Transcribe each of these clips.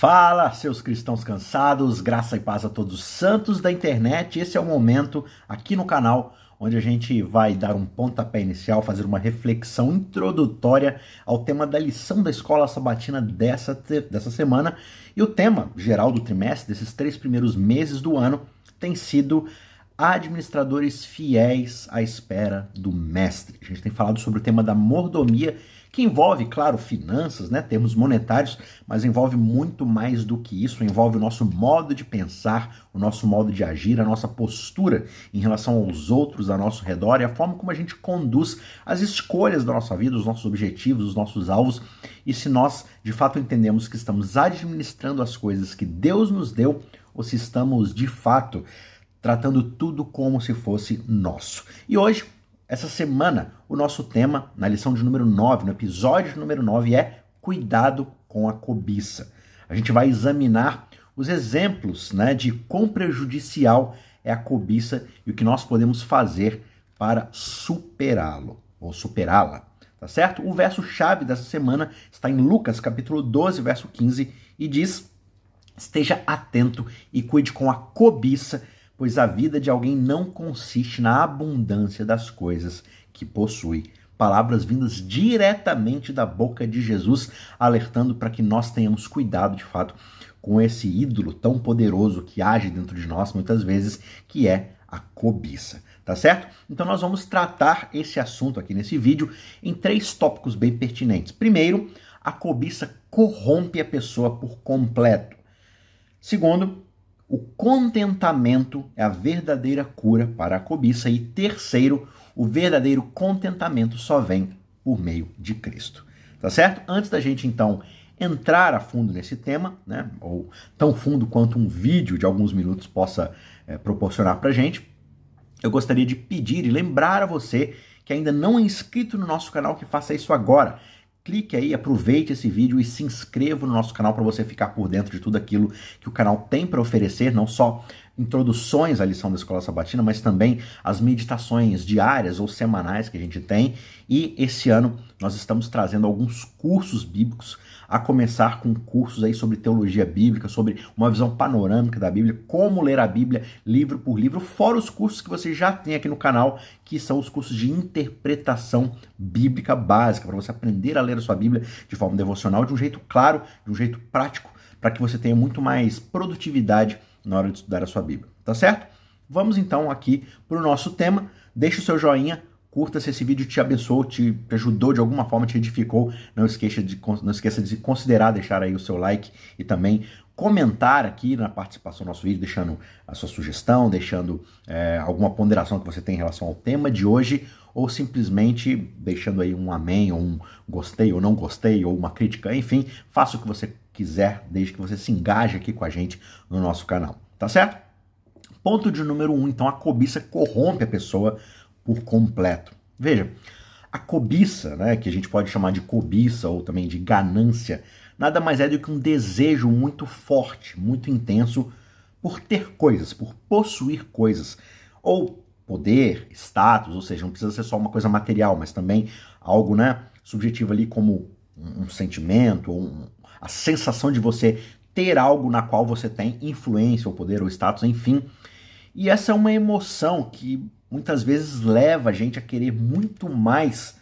Fala, seus cristãos cansados, graça e paz a todos os santos da internet. Esse é o momento aqui no canal onde a gente vai dar um pontapé inicial, fazer uma reflexão introdutória ao tema da lição da escola sabatina dessa, dessa semana. E o tema geral do trimestre, desses três primeiros meses do ano, tem sido administradores fiéis à espera do mestre. A gente tem falado sobre o tema da mordomia envolve, claro, finanças, né, termos monetários, mas envolve muito mais do que isso, envolve o nosso modo de pensar, o nosso modo de agir, a nossa postura em relação aos outros ao nosso redor e a forma como a gente conduz as escolhas da nossa vida, os nossos objetivos, os nossos alvos, e se nós de fato entendemos que estamos administrando as coisas que Deus nos deu ou se estamos de fato tratando tudo como se fosse nosso. E hoje essa semana, o nosso tema, na lição de número 9, no episódio de número 9, é Cuidado com a cobiça. A gente vai examinar os exemplos né, de quão prejudicial é a cobiça e o que nós podemos fazer para superá-lo ou superá-la. Tá certo? O verso chave dessa semana está em Lucas, capítulo 12, verso 15, e diz: Esteja atento e cuide com a cobiça pois a vida de alguém não consiste na abundância das coisas que possui. Palavras vindas diretamente da boca de Jesus, alertando para que nós tenhamos cuidado de fato com esse ídolo tão poderoso que age dentro de nós muitas vezes, que é a cobiça. Tá certo? Então nós vamos tratar esse assunto aqui nesse vídeo em três tópicos bem pertinentes. Primeiro, a cobiça corrompe a pessoa por completo. Segundo, o contentamento é a verdadeira cura para a cobiça. E terceiro, o verdadeiro contentamento só vem por meio de Cristo. Tá certo? Antes da gente então entrar a fundo nesse tema, né, ou tão fundo quanto um vídeo de alguns minutos possa é, proporcionar para gente, eu gostaria de pedir e lembrar a você que ainda não é inscrito no nosso canal que faça isso agora clique aí, aproveite esse vídeo e se inscreva no nosso canal para você ficar por dentro de tudo aquilo que o canal tem para oferecer, não só introduções à lição da Escola Sabatina, mas também as meditações diárias ou semanais que a gente tem. E esse ano nós estamos trazendo alguns cursos bíblicos, a começar com cursos aí sobre teologia bíblica, sobre uma visão panorâmica da Bíblia, como ler a Bíblia livro por livro, fora os cursos que você já tem aqui no canal, que são os cursos de interpretação bíblica básica, para você aprender a ler a sua Bíblia de forma devocional, de um jeito claro, de um jeito prático, para que você tenha muito mais produtividade na hora de estudar a sua Bíblia, tá certo? Vamos então aqui para o nosso tema. Deixe o seu joinha, curta se esse vídeo te abençoou, te ajudou de alguma forma, te edificou. Não esqueça de, não esqueça de considerar deixar aí o seu like e também comentar aqui na participação do nosso vídeo, deixando a sua sugestão, deixando é, alguma ponderação que você tem em relação ao tema de hoje, ou simplesmente deixando aí um amém, ou um gostei, ou não gostei, ou uma crítica, enfim, faça o que você quiser, desde que você se engaje aqui com a gente no nosso canal, tá certo? Ponto de número um, então a cobiça corrompe a pessoa por completo. Veja, a cobiça, né, que a gente pode chamar de cobiça ou também de ganância, nada mais é do que um desejo muito forte, muito intenso por ter coisas, por possuir coisas, ou poder, status, ou seja, não precisa ser só uma coisa material, mas também algo, né, subjetivo ali como um sentimento, um, a sensação de você ter algo na qual você tem influência ou poder ou status, enfim. E essa é uma emoção que muitas vezes leva a gente a querer muito mais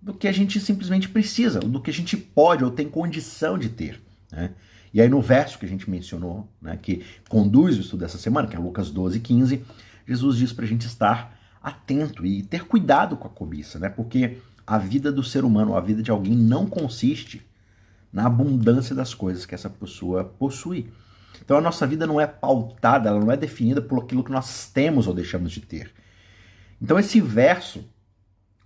do que a gente simplesmente precisa, do que a gente pode ou tem condição de ter. Né? E aí no verso que a gente mencionou, né, que conduz o estudo dessa semana, que é Lucas 12, 15, Jesus diz para a gente estar atento e ter cuidado com a cobiça, né? porque a vida do ser humano, a vida de alguém não consiste na abundância das coisas que essa pessoa possui. Então a nossa vida não é pautada, ela não é definida por aquilo que nós temos ou deixamos de ter. Então esse verso,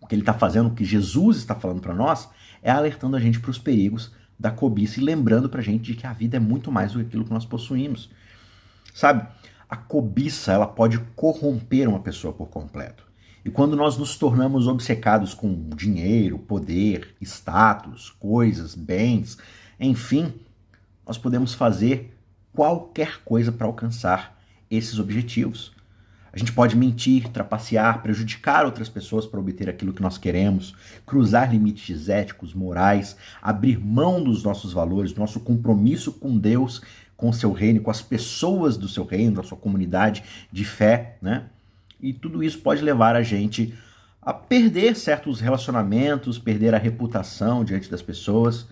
o que ele está fazendo, o que Jesus está falando para nós, é alertando a gente para os perigos da cobiça e lembrando para a gente de que a vida é muito mais do que aquilo que nós possuímos. Sabe, a cobiça ela pode corromper uma pessoa por completo. E quando nós nos tornamos obcecados com dinheiro, poder, status, coisas, bens, enfim, nós podemos fazer qualquer coisa para alcançar esses objetivos. A gente pode mentir, trapacear, prejudicar outras pessoas para obter aquilo que nós queremos, cruzar limites éticos, morais, abrir mão dos nossos valores, do nosso compromisso com Deus, com o seu reino, com as pessoas do seu reino, da sua comunidade de fé, né? E tudo isso pode levar a gente a perder certos relacionamentos, perder a reputação diante das pessoas.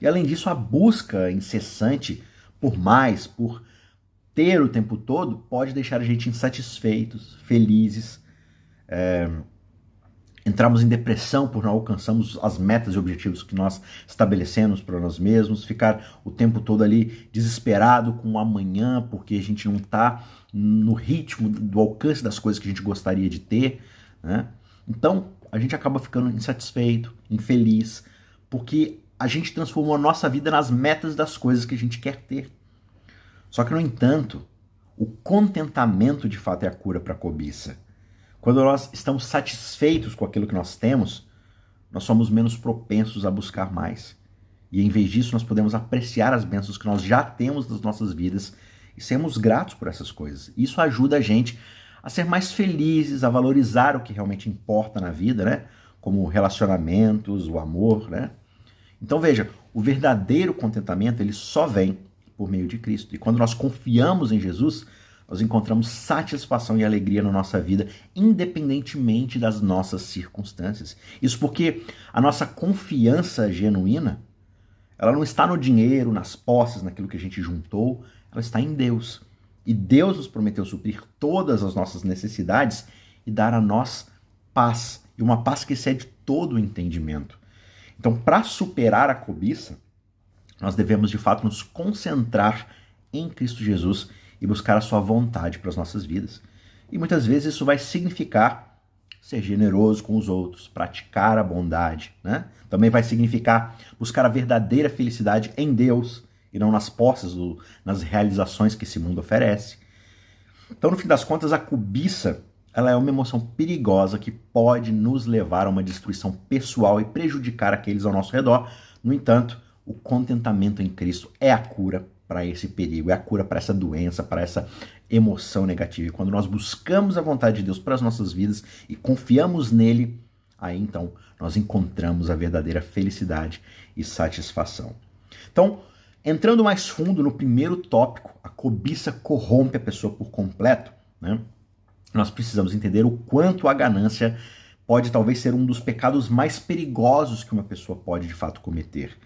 E além disso, a busca incessante por mais, por ter o tempo todo, pode deixar a gente insatisfeitos, felizes. É, entramos em depressão por não alcançarmos as metas e objetivos que nós estabelecemos para nós mesmos, ficar o tempo todo ali desesperado com o amanhã, porque a gente não está no ritmo do alcance das coisas que a gente gostaria de ter. Né? Então, a gente acaba ficando insatisfeito, infeliz, porque a gente transformou a nossa vida nas metas das coisas que a gente quer ter. Só que, no entanto, o contentamento de fato é a cura para a cobiça. Quando nós estamos satisfeitos com aquilo que nós temos, nós somos menos propensos a buscar mais. E em vez disso, nós podemos apreciar as bênçãos que nós já temos nas nossas vidas e sermos gratos por essas coisas. Isso ajuda a gente a ser mais felizes, a valorizar o que realmente importa na vida, né? Como relacionamentos, o amor, né? Então veja, o verdadeiro contentamento ele só vem por meio de Cristo. E quando nós confiamos em Jesus, nós encontramos satisfação e alegria na nossa vida, independentemente das nossas circunstâncias. Isso porque a nossa confiança genuína, ela não está no dinheiro, nas posses, naquilo que a gente juntou, ela está em Deus. E Deus nos prometeu suprir todas as nossas necessidades e dar a nós paz, e uma paz que excede todo o entendimento. Então, para superar a cobiça, nós devemos de fato nos concentrar em Cristo Jesus e buscar a sua vontade para as nossas vidas. E muitas vezes isso vai significar ser generoso com os outros, praticar a bondade, né? Também vai significar buscar a verdadeira felicidade em Deus, e não nas posses, nas realizações que esse mundo oferece. Então, no fim das contas, a cobiça ela é uma emoção perigosa que pode nos levar a uma destruição pessoal e prejudicar aqueles ao nosso redor. No entanto, o contentamento em Cristo é a cura para esse perigo, é a cura para essa doença, para essa emoção negativa. E quando nós buscamos a vontade de Deus para as nossas vidas e confiamos nele, aí então nós encontramos a verdadeira felicidade e satisfação. Então, Entrando mais fundo no primeiro tópico, a cobiça corrompe a pessoa por completo, né? nós precisamos entender o quanto a ganância pode talvez ser um dos pecados mais perigosos que uma pessoa pode de fato cometer.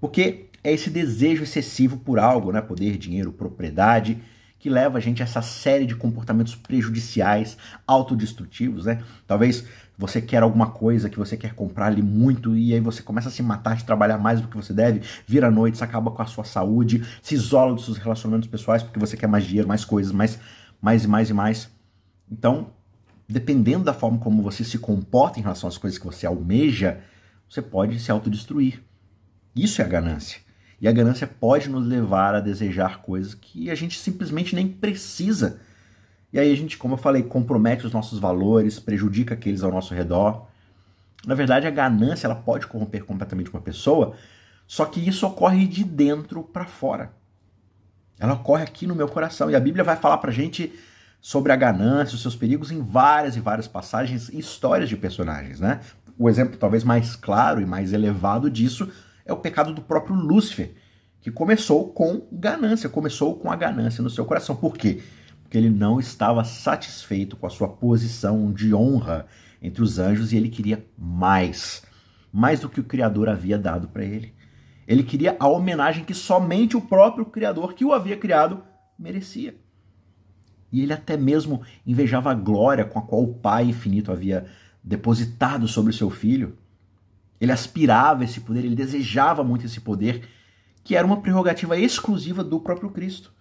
Porque é esse desejo excessivo por algo, né? poder, dinheiro, propriedade, que leva a gente a essa série de comportamentos prejudiciais, autodestrutivos, né? Talvez você quer alguma coisa que você quer comprar ali muito e aí você começa a se matar de trabalhar mais do que você deve, vira à noite, acaba com a sua saúde, se isola dos seus relacionamentos pessoais porque você quer mais dinheiro, mais coisas, mais, mais e mais e mais. Então, dependendo da forma como você se comporta em relação às coisas que você almeja, você pode se autodestruir. Isso é a ganância. E a ganância pode nos levar a desejar coisas que a gente simplesmente nem precisa. E aí a gente, como eu falei, compromete os nossos valores, prejudica aqueles ao nosso redor. Na verdade, a ganância ela pode corromper completamente uma pessoa, só que isso ocorre de dentro para fora. Ela ocorre aqui no meu coração. E a Bíblia vai falar pra gente sobre a ganância, os seus perigos em várias e várias passagens e histórias de personagens, né? O exemplo talvez mais claro e mais elevado disso é o pecado do próprio Lúcifer, que começou com ganância, começou com a ganância no seu coração. Por quê? Porque ele não estava satisfeito com a sua posição de honra entre os anjos e ele queria mais, mais do que o Criador havia dado para ele. Ele queria a homenagem que somente o próprio Criador que o havia criado merecia. E ele até mesmo invejava a glória com a qual o Pai infinito havia depositado sobre o seu filho. Ele aspirava esse poder, ele desejava muito esse poder, que era uma prerrogativa exclusiva do próprio Cristo.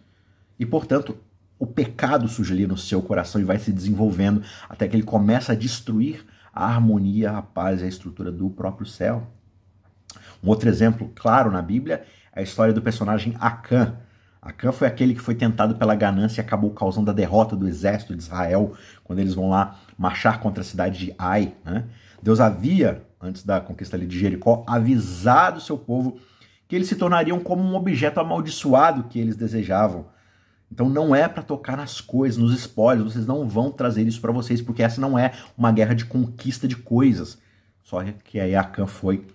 E, portanto, o pecado surge ali no seu coração e vai se desenvolvendo até que ele começa a destruir a harmonia, a paz e a estrutura do próprio céu. Um outro exemplo claro na Bíblia é a história do personagem Acã. Acã foi aquele que foi tentado pela ganância e acabou causando a derrota do exército de Israel quando eles vão lá marchar contra a cidade de Ai. Né? Deus havia antes da conquista de Jericó, avisado seu povo que eles se tornariam como um objeto amaldiçoado que eles desejavam. Então não é para tocar nas coisas, nos espólios, vocês não vão trazer isso para vocês, porque essa não é uma guerra de conquista de coisas. Só que aí Acã foi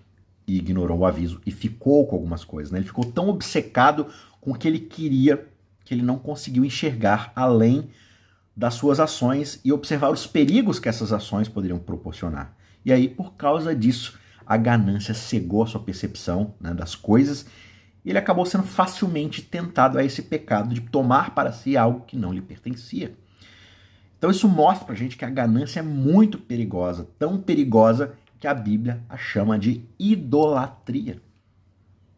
e ignorou o aviso e ficou com algumas coisas. Né? Ele ficou tão obcecado com o que ele queria que ele não conseguiu enxergar além das suas ações e observar os perigos que essas ações poderiam proporcionar. E aí, por causa disso, a ganância cegou a sua percepção né, das coisas e ele acabou sendo facilmente tentado a esse pecado de tomar para si algo que não lhe pertencia. Então isso mostra para a gente que a ganância é muito perigosa, tão perigosa que a Bíblia a chama de idolatria.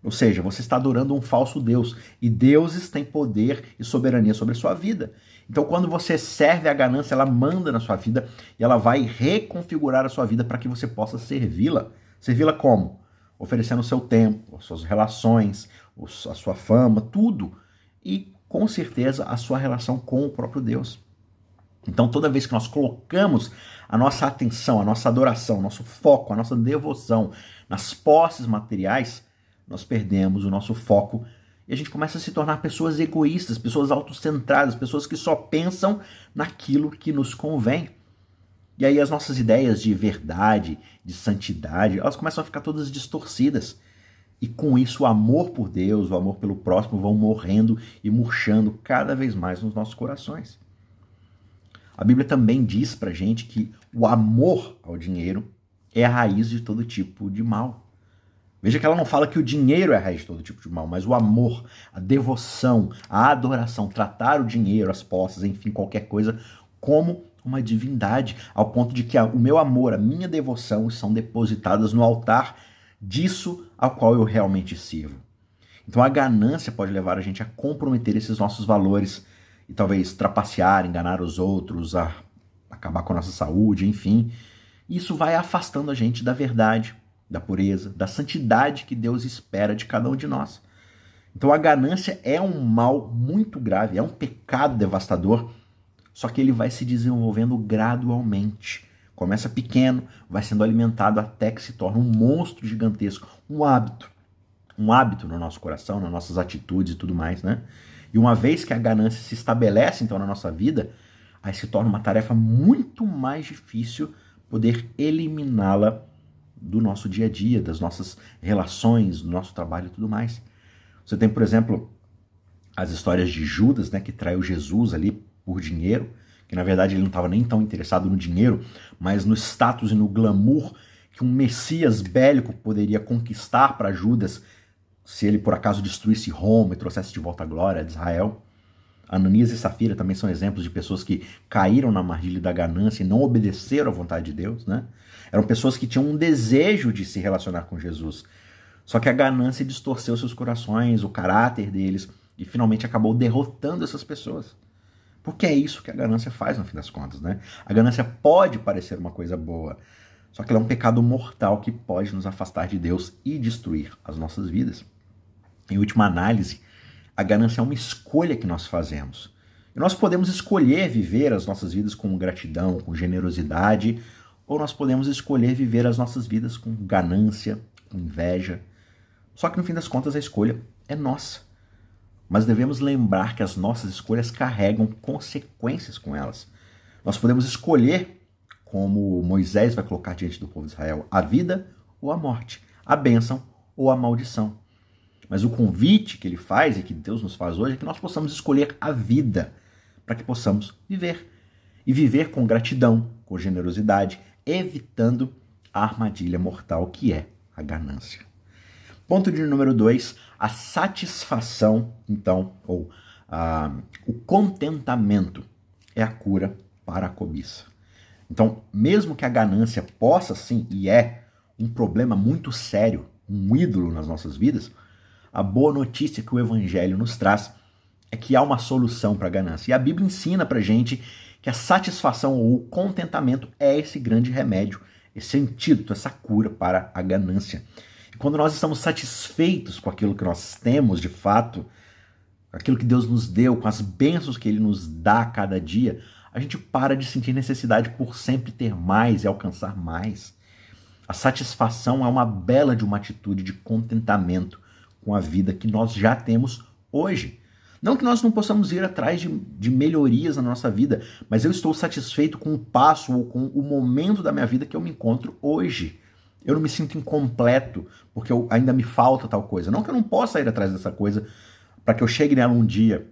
Ou seja, você está adorando um falso Deus e deuses têm poder e soberania sobre a sua vida. Então, quando você serve a ganância, ela manda na sua vida e ela vai reconfigurar a sua vida para que você possa servi-la. Servi-la como? Oferecendo o seu tempo, as suas relações, a sua fama, tudo. E, com certeza, a sua relação com o próprio Deus. Então, toda vez que nós colocamos a nossa atenção, a nossa adoração, nosso foco, a nossa devoção nas posses materiais, nós perdemos o nosso foco e a gente começa a se tornar pessoas egoístas, pessoas autocentradas, pessoas que só pensam naquilo que nos convém. E aí as nossas ideias de verdade, de santidade, elas começam a ficar todas distorcidas. E com isso o amor por Deus, o amor pelo próximo vão morrendo e murchando cada vez mais nos nossos corações. A Bíblia também diz pra gente que o amor ao dinheiro é a raiz de todo tipo de mal. Veja que ela não fala que o dinheiro é a raiz de todo tipo de mal, mas o amor, a devoção, a adoração, tratar o dinheiro, as posses, enfim, qualquer coisa, como uma divindade, ao ponto de que o meu amor, a minha devoção são depositadas no altar disso ao qual eu realmente sirvo. Então a ganância pode levar a gente a comprometer esses nossos valores e talvez trapacear, enganar os outros, a acabar com a nossa saúde, enfim. Isso vai afastando a gente da verdade, da pureza, da santidade que Deus espera de cada um de nós. Então a ganância é um mal muito grave, é um pecado devastador, só que ele vai se desenvolvendo gradualmente. Começa pequeno, vai sendo alimentado até que se torna um monstro gigantesco, um hábito. Um hábito no nosso coração, nas nossas atitudes e tudo mais, né? E uma vez que a ganância se estabelece então na nossa vida, aí se torna uma tarefa muito mais difícil poder eliminá-la do nosso dia a dia, das nossas relações, do nosso trabalho e tudo mais. Você tem, por exemplo, as histórias de Judas, né, que traiu Jesus ali por dinheiro, que na verdade ele não estava nem tão interessado no dinheiro, mas no status e no glamour que um Messias bélico poderia conquistar para Judas se ele por acaso destruísse Roma e trouxesse de volta a glória de Israel. Ananias e Safira também são exemplos de pessoas que caíram na armadilha da ganância e não obedeceram à vontade de Deus, né? Eram pessoas que tinham um desejo de se relacionar com Jesus. Só que a ganância distorceu seus corações, o caráter deles, e finalmente acabou derrotando essas pessoas. Porque é isso que a ganância faz, no fim das contas, né? A ganância pode parecer uma coisa boa, só que ela é um pecado mortal que pode nos afastar de Deus e destruir as nossas vidas. Em última análise, a ganância é uma escolha que nós fazemos. E nós podemos escolher viver as nossas vidas com gratidão, com generosidade, ou nós podemos escolher viver as nossas vidas com ganância, com inveja. Só que no fim das contas a escolha é nossa. Mas devemos lembrar que as nossas escolhas carregam consequências com elas. Nós podemos escolher como Moisés vai colocar diante do povo de Israel, a vida ou a morte, a bênção ou a maldição. Mas o convite que ele faz e que Deus nos faz hoje é que nós possamos escolher a vida para que possamos viver. E viver com gratidão, com generosidade, evitando a armadilha mortal que é a ganância. Ponto de número dois, a satisfação, então, ou o contentamento é a cura para a cobiça. Então, mesmo que a ganância possa sim e é um problema muito sério, um ídolo nas nossas vidas, a boa notícia que o Evangelho nos traz é que há uma solução para a ganância. E a Bíblia ensina para gente que a satisfação ou o contentamento é esse grande remédio, esse antídoto, essa cura para a ganância. E quando nós estamos satisfeitos com aquilo que nós temos de fato, aquilo que Deus nos deu, com as bênçãos que Ele nos dá a cada dia, a gente para de sentir necessidade por sempre ter mais e alcançar mais. A satisfação é uma bela de uma atitude de contentamento com a vida que nós já temos hoje. Não que nós não possamos ir atrás de, de melhorias na nossa vida, mas eu estou satisfeito com o passo ou com o momento da minha vida que eu me encontro hoje. Eu não me sinto incompleto porque eu, ainda me falta tal coisa. Não que eu não possa ir atrás dessa coisa para que eu chegue nela um dia,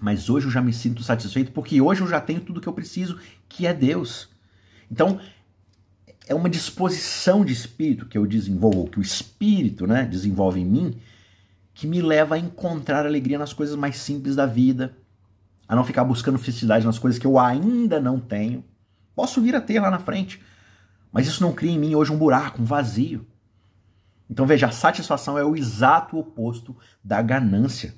mas hoje eu já me sinto satisfeito porque hoje eu já tenho tudo que eu preciso, que é Deus. Então, é uma disposição de espírito que eu desenvolvo, que o espírito né, desenvolve em mim, que me leva a encontrar alegria nas coisas mais simples da vida, a não ficar buscando felicidade nas coisas que eu ainda não tenho. Posso vir a ter lá na frente, mas isso não cria em mim hoje um buraco, um vazio. Então veja, a satisfação é o exato oposto da ganância,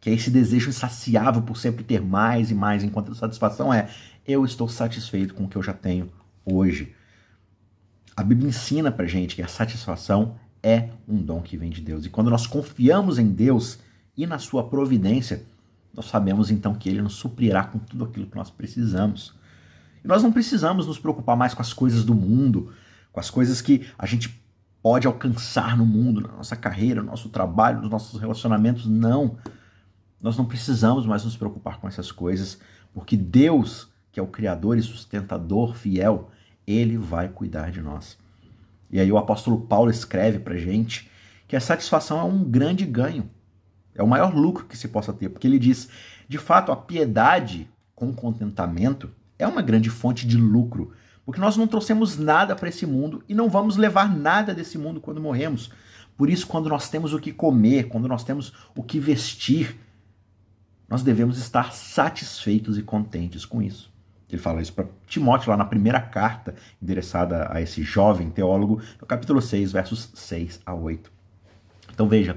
que é esse desejo insaciável por sempre ter mais e mais, enquanto a satisfação é eu estou satisfeito com o que eu já tenho hoje. A Bíblia ensina pra gente que a satisfação é um dom que vem de Deus. E quando nós confiamos em Deus e na sua providência, nós sabemos então que ele nos suprirá com tudo aquilo que nós precisamos. E nós não precisamos nos preocupar mais com as coisas do mundo, com as coisas que a gente pode alcançar no mundo, na nossa carreira, no nosso trabalho, nos nossos relacionamentos. Não. Nós não precisamos mais nos preocupar com essas coisas, porque Deus, que é o Criador e sustentador fiel, ele vai cuidar de nós. E aí o apóstolo Paulo escreve para gente que a satisfação é um grande ganho, é o maior lucro que se possa ter, porque ele diz, de fato, a piedade com contentamento é uma grande fonte de lucro, porque nós não trouxemos nada para esse mundo e não vamos levar nada desse mundo quando morremos. Por isso, quando nós temos o que comer, quando nós temos o que vestir, nós devemos estar satisfeitos e contentes com isso. Ele fala isso para Timóteo lá na primeira carta endereçada a esse jovem teólogo, no capítulo 6, versos 6 a 8. Então veja,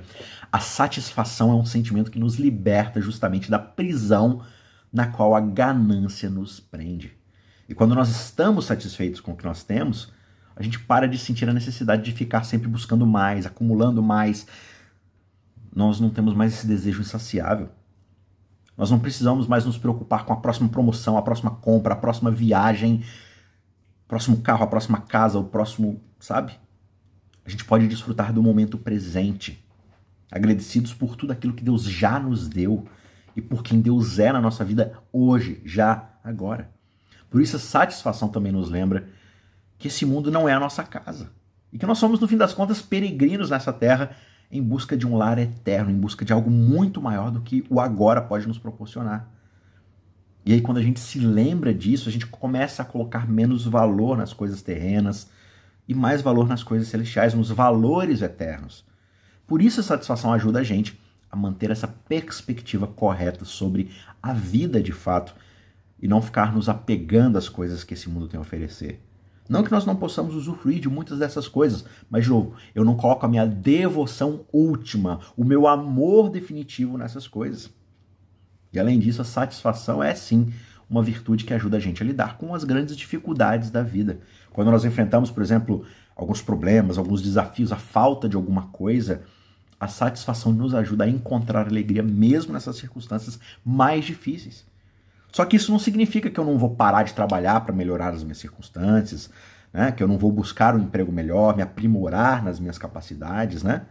a satisfação é um sentimento que nos liberta justamente da prisão na qual a ganância nos prende. E quando nós estamos satisfeitos com o que nós temos, a gente para de sentir a necessidade de ficar sempre buscando mais, acumulando mais. Nós não temos mais esse desejo insaciável. Nós não precisamos mais nos preocupar com a próxima promoção, a próxima compra, a próxima viagem, o próximo carro, a próxima casa, o próximo, sabe? A gente pode desfrutar do momento presente, agradecidos por tudo aquilo que Deus já nos deu e por quem Deus é na nossa vida hoje, já, agora. Por isso a satisfação também nos lembra que esse mundo não é a nossa casa e que nós somos, no fim das contas, peregrinos nessa terra em busca de um lar eterno, em busca de algo muito maior do que o agora pode nos proporcionar. E aí, quando a gente se lembra disso, a gente começa a colocar menos valor nas coisas terrenas e mais valor nas coisas celestiais, nos valores eternos. Por isso, a satisfação ajuda a gente a manter essa perspectiva correta sobre a vida de fato e não ficar nos apegando às coisas que esse mundo tem a oferecer. Não que nós não possamos usufruir de muitas dessas coisas, mas, de novo, eu não coloco a minha devoção última, o meu amor definitivo nessas coisas. E além disso, a satisfação é sim uma virtude que ajuda a gente a lidar com as grandes dificuldades da vida. Quando nós enfrentamos, por exemplo, alguns problemas, alguns desafios, a falta de alguma coisa, a satisfação nos ajuda a encontrar alegria mesmo nessas circunstâncias mais difíceis. Só que isso não significa que eu não vou parar de trabalhar para melhorar as minhas circunstâncias, né? que eu não vou buscar um emprego melhor, me aprimorar nas minhas capacidades, né?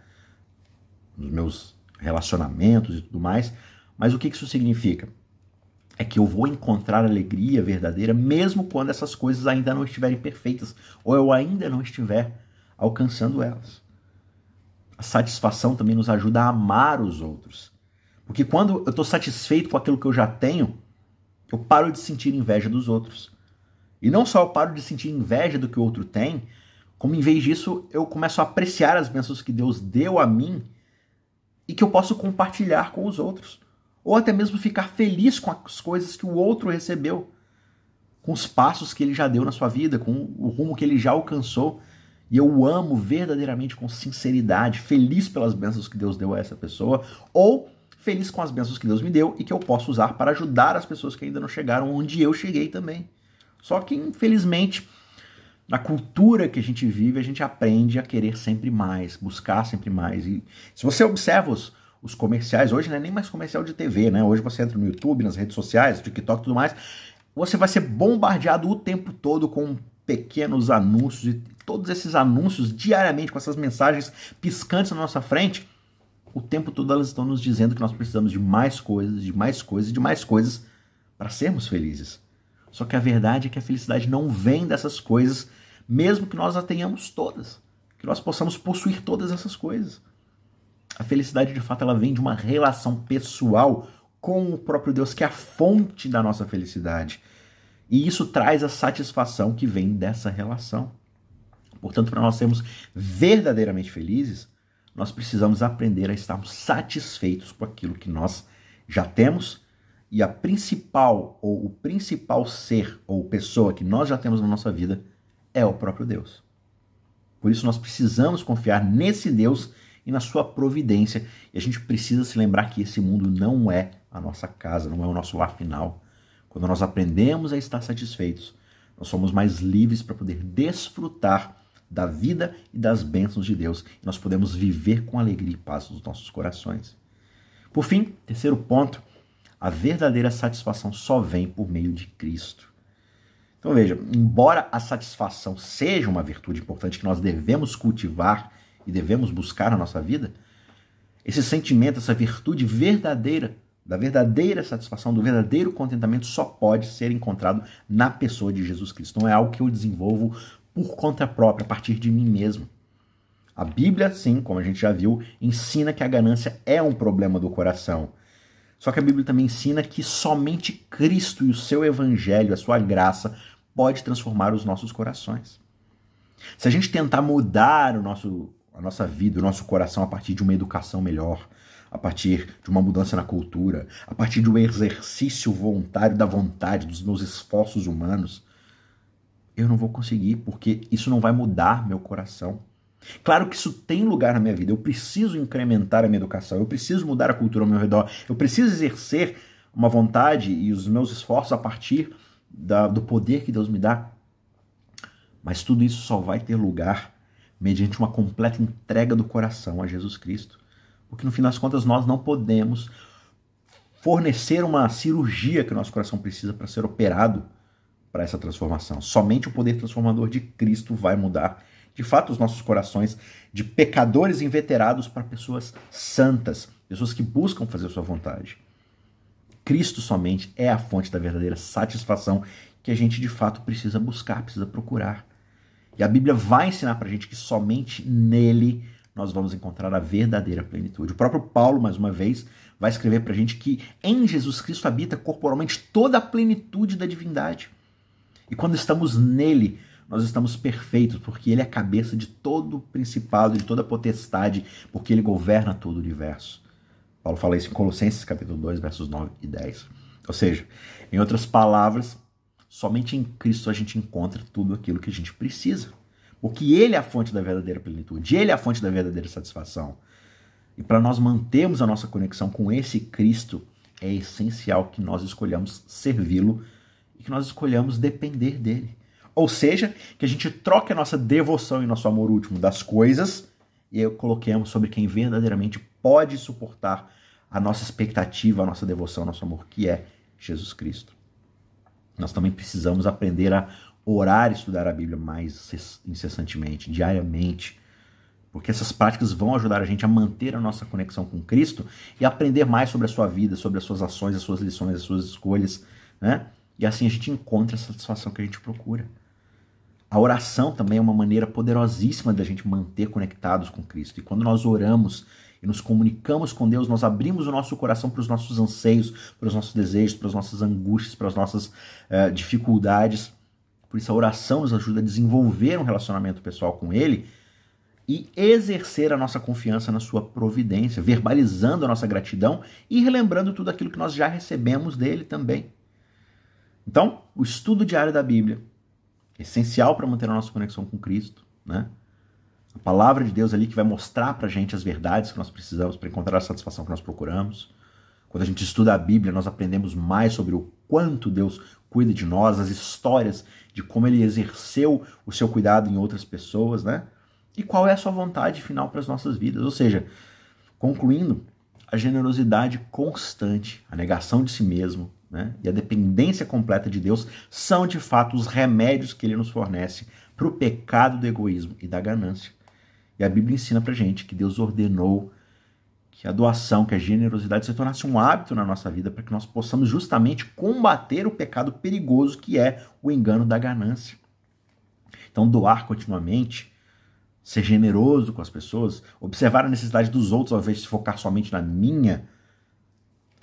nos meus relacionamentos e tudo mais. Mas o que isso significa? É que eu vou encontrar alegria verdadeira mesmo quando essas coisas ainda não estiverem perfeitas ou eu ainda não estiver alcançando elas. A satisfação também nos ajuda a amar os outros. Porque quando eu estou satisfeito com aquilo que eu já tenho, eu paro de sentir inveja dos outros. E não só eu paro de sentir inveja do que o outro tem, como em vez disso eu começo a apreciar as bênçãos que Deus deu a mim e que eu posso compartilhar com os outros. Ou até mesmo ficar feliz com as coisas que o outro recebeu, com os passos que ele já deu na sua vida, com o rumo que ele já alcançou. E eu o amo verdadeiramente com sinceridade, feliz pelas bênçãos que Deus deu a essa pessoa, ou feliz com as bênçãos que Deus me deu e que eu posso usar para ajudar as pessoas que ainda não chegaram onde eu cheguei também. Só que, infelizmente, na cultura que a gente vive, a gente aprende a querer sempre mais, buscar sempre mais. E se você observa os, os comerciais, hoje não é nem mais comercial de TV, né? Hoje você entra no YouTube, nas redes sociais, TikTok e tudo mais, você vai ser bombardeado o tempo todo com pequenos anúncios e todos esses anúncios diariamente com essas mensagens piscantes na nossa frente o tempo todo elas estão nos dizendo que nós precisamos de mais coisas, de mais coisas, de mais coisas para sermos felizes. Só que a verdade é que a felicidade não vem dessas coisas, mesmo que nós a tenhamos todas, que nós possamos possuir todas essas coisas. A felicidade, de fato, ela vem de uma relação pessoal com o próprio Deus, que é a fonte da nossa felicidade. E isso traz a satisfação que vem dessa relação. Portanto, para nós sermos verdadeiramente felizes, nós precisamos aprender a estarmos satisfeitos com aquilo que nós já temos e a principal ou o principal ser ou pessoa que nós já temos na nossa vida é o próprio Deus. Por isso nós precisamos confiar nesse Deus e na sua providência. E a gente precisa se lembrar que esse mundo não é a nossa casa, não é o nosso lar final. Quando nós aprendemos a estar satisfeitos, nós somos mais livres para poder desfrutar da vida e das bênçãos de Deus. Nós podemos viver com alegria e paz nos nossos corações. Por fim, terceiro ponto, a verdadeira satisfação só vem por meio de Cristo. Então veja, embora a satisfação seja uma virtude importante que nós devemos cultivar e devemos buscar na nossa vida, esse sentimento, essa virtude verdadeira, da verdadeira satisfação, do verdadeiro contentamento só pode ser encontrado na pessoa de Jesus Cristo. Não é algo que eu desenvolvo por conta própria, a partir de mim mesmo. A Bíblia, sim, como a gente já viu, ensina que a ganância é um problema do coração. Só que a Bíblia também ensina que somente Cristo e o seu evangelho, a sua graça, pode transformar os nossos corações. Se a gente tentar mudar o nosso, a nossa vida, o nosso coração a partir de uma educação melhor, a partir de uma mudança na cultura, a partir de um exercício voluntário da vontade, dos meus esforços humanos, eu não vou conseguir, porque isso não vai mudar meu coração. Claro que isso tem lugar na minha vida. Eu preciso incrementar a minha educação, eu preciso mudar a cultura ao meu redor, eu preciso exercer uma vontade e os meus esforços a partir da, do poder que Deus me dá. Mas tudo isso só vai ter lugar mediante uma completa entrega do coração a Jesus Cristo. Porque no fim das contas nós não podemos fornecer uma cirurgia que o nosso coração precisa para ser operado para essa transformação. Somente o poder transformador de Cristo vai mudar de fato os nossos corações de pecadores inveterados para pessoas santas, pessoas que buscam fazer sua vontade. Cristo somente é a fonte da verdadeira satisfação que a gente de fato precisa buscar, precisa procurar. E a Bíblia vai ensinar para a gente que somente nele nós vamos encontrar a verdadeira plenitude. O próprio Paulo, mais uma vez, vai escrever para a gente que em Jesus Cristo habita corporalmente toda a plenitude da divindade. E quando estamos nele, nós estamos perfeitos, porque ele é a cabeça de todo o principado, de toda a potestade, porque ele governa todo o universo. Paulo fala isso em Colossenses capítulo 2, versos 9 e 10. Ou seja, em outras palavras, somente em Cristo a gente encontra tudo aquilo que a gente precisa. Porque ele é a fonte da verdadeira plenitude, ele é a fonte da verdadeira satisfação. E para nós mantermos a nossa conexão com esse Cristo, é essencial que nós escolhamos servi-lo e que nós escolhamos depender dele. Ou seja, que a gente troque a nossa devoção e nosso amor último das coisas e coloquemos sobre quem verdadeiramente pode suportar a nossa expectativa, a nossa devoção, o nosso amor, que é Jesus Cristo. Nós também precisamos aprender a orar e estudar a Bíblia mais incessantemente, diariamente, porque essas práticas vão ajudar a gente a manter a nossa conexão com Cristo e aprender mais sobre a sua vida, sobre as suas ações, as suas lições, as suas escolhas, né? E assim a gente encontra a satisfação que a gente procura. A oração também é uma maneira poderosíssima da gente manter conectados com Cristo. E quando nós oramos e nos comunicamos com Deus, nós abrimos o nosso coração para os nossos anseios, para os nossos desejos, para as nossas angústias, para as nossas uh, dificuldades. Por isso, a oração nos ajuda a desenvolver um relacionamento pessoal com Ele e exercer a nossa confiança na Sua providência, verbalizando a nossa gratidão e relembrando tudo aquilo que nós já recebemos dele também. Então, o estudo diário da Bíblia essencial para manter a nossa conexão com Cristo, né? A palavra de Deus ali que vai mostrar para a gente as verdades que nós precisamos para encontrar a satisfação que nós procuramos. Quando a gente estuda a Bíblia, nós aprendemos mais sobre o quanto Deus cuida de nós, as histórias de como ele exerceu o seu cuidado em outras pessoas, né? E qual é a sua vontade final para as nossas vidas. Ou seja, concluindo, a generosidade constante, a negação de si mesmo, né, e a dependência completa de Deus são de fato os remédios que ele nos fornece para o pecado do egoísmo e da ganância. E a Bíblia ensina para gente que Deus ordenou que a doação, que a generosidade se tornasse um hábito na nossa vida para que nós possamos justamente combater o pecado perigoso que é o engano da ganância. Então, doar continuamente, ser generoso com as pessoas, observar a necessidade dos outros ao invés de focar somente na minha,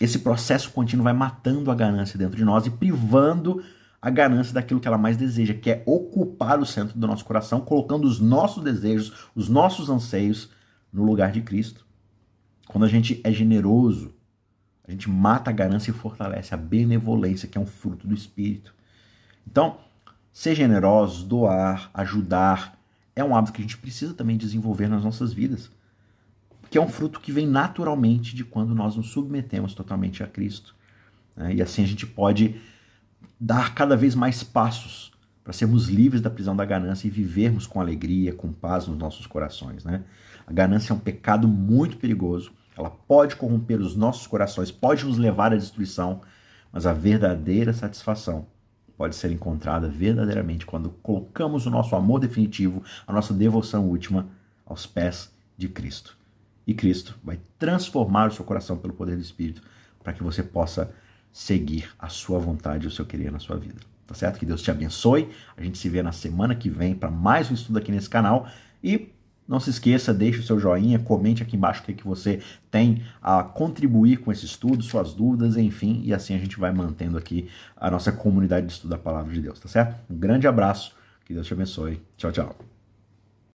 esse processo contínuo vai matando a ganância dentro de nós e privando a ganância daquilo que ela mais deseja, que é ocupar o centro do nosso coração, colocando os nossos desejos, os nossos anseios no lugar de Cristo. Quando a gente é generoso, a gente mata a ganância e fortalece a benevolência, que é um fruto do Espírito. Então, ser generosos, doar, ajudar, é um hábito que a gente precisa também desenvolver nas nossas vidas que é um fruto que vem naturalmente de quando nós nos submetemos totalmente a Cristo. Né? E assim a gente pode dar cada vez mais passos para sermos livres da prisão da ganância e vivermos com alegria, com paz nos nossos corações. Né? A ganância é um pecado muito perigoso, ela pode corromper os nossos corações, pode nos levar à destruição, mas a verdadeira satisfação pode ser encontrada verdadeiramente quando colocamos o nosso amor definitivo, a nossa devoção última aos pés de Cristo e Cristo vai transformar o seu coração pelo poder do Espírito para que você possa seguir a sua vontade e o seu querer na sua vida. Tá certo? Que Deus te abençoe. A gente se vê na semana que vem para mais um estudo aqui nesse canal e não se esqueça, deixe o seu joinha, comente aqui embaixo o que, que você tem a contribuir com esse estudo, suas dúvidas, enfim, e assim a gente vai mantendo aqui a nossa comunidade de estudo da palavra de Deus, tá certo? Um grande abraço, que Deus te abençoe. Tchau, tchau.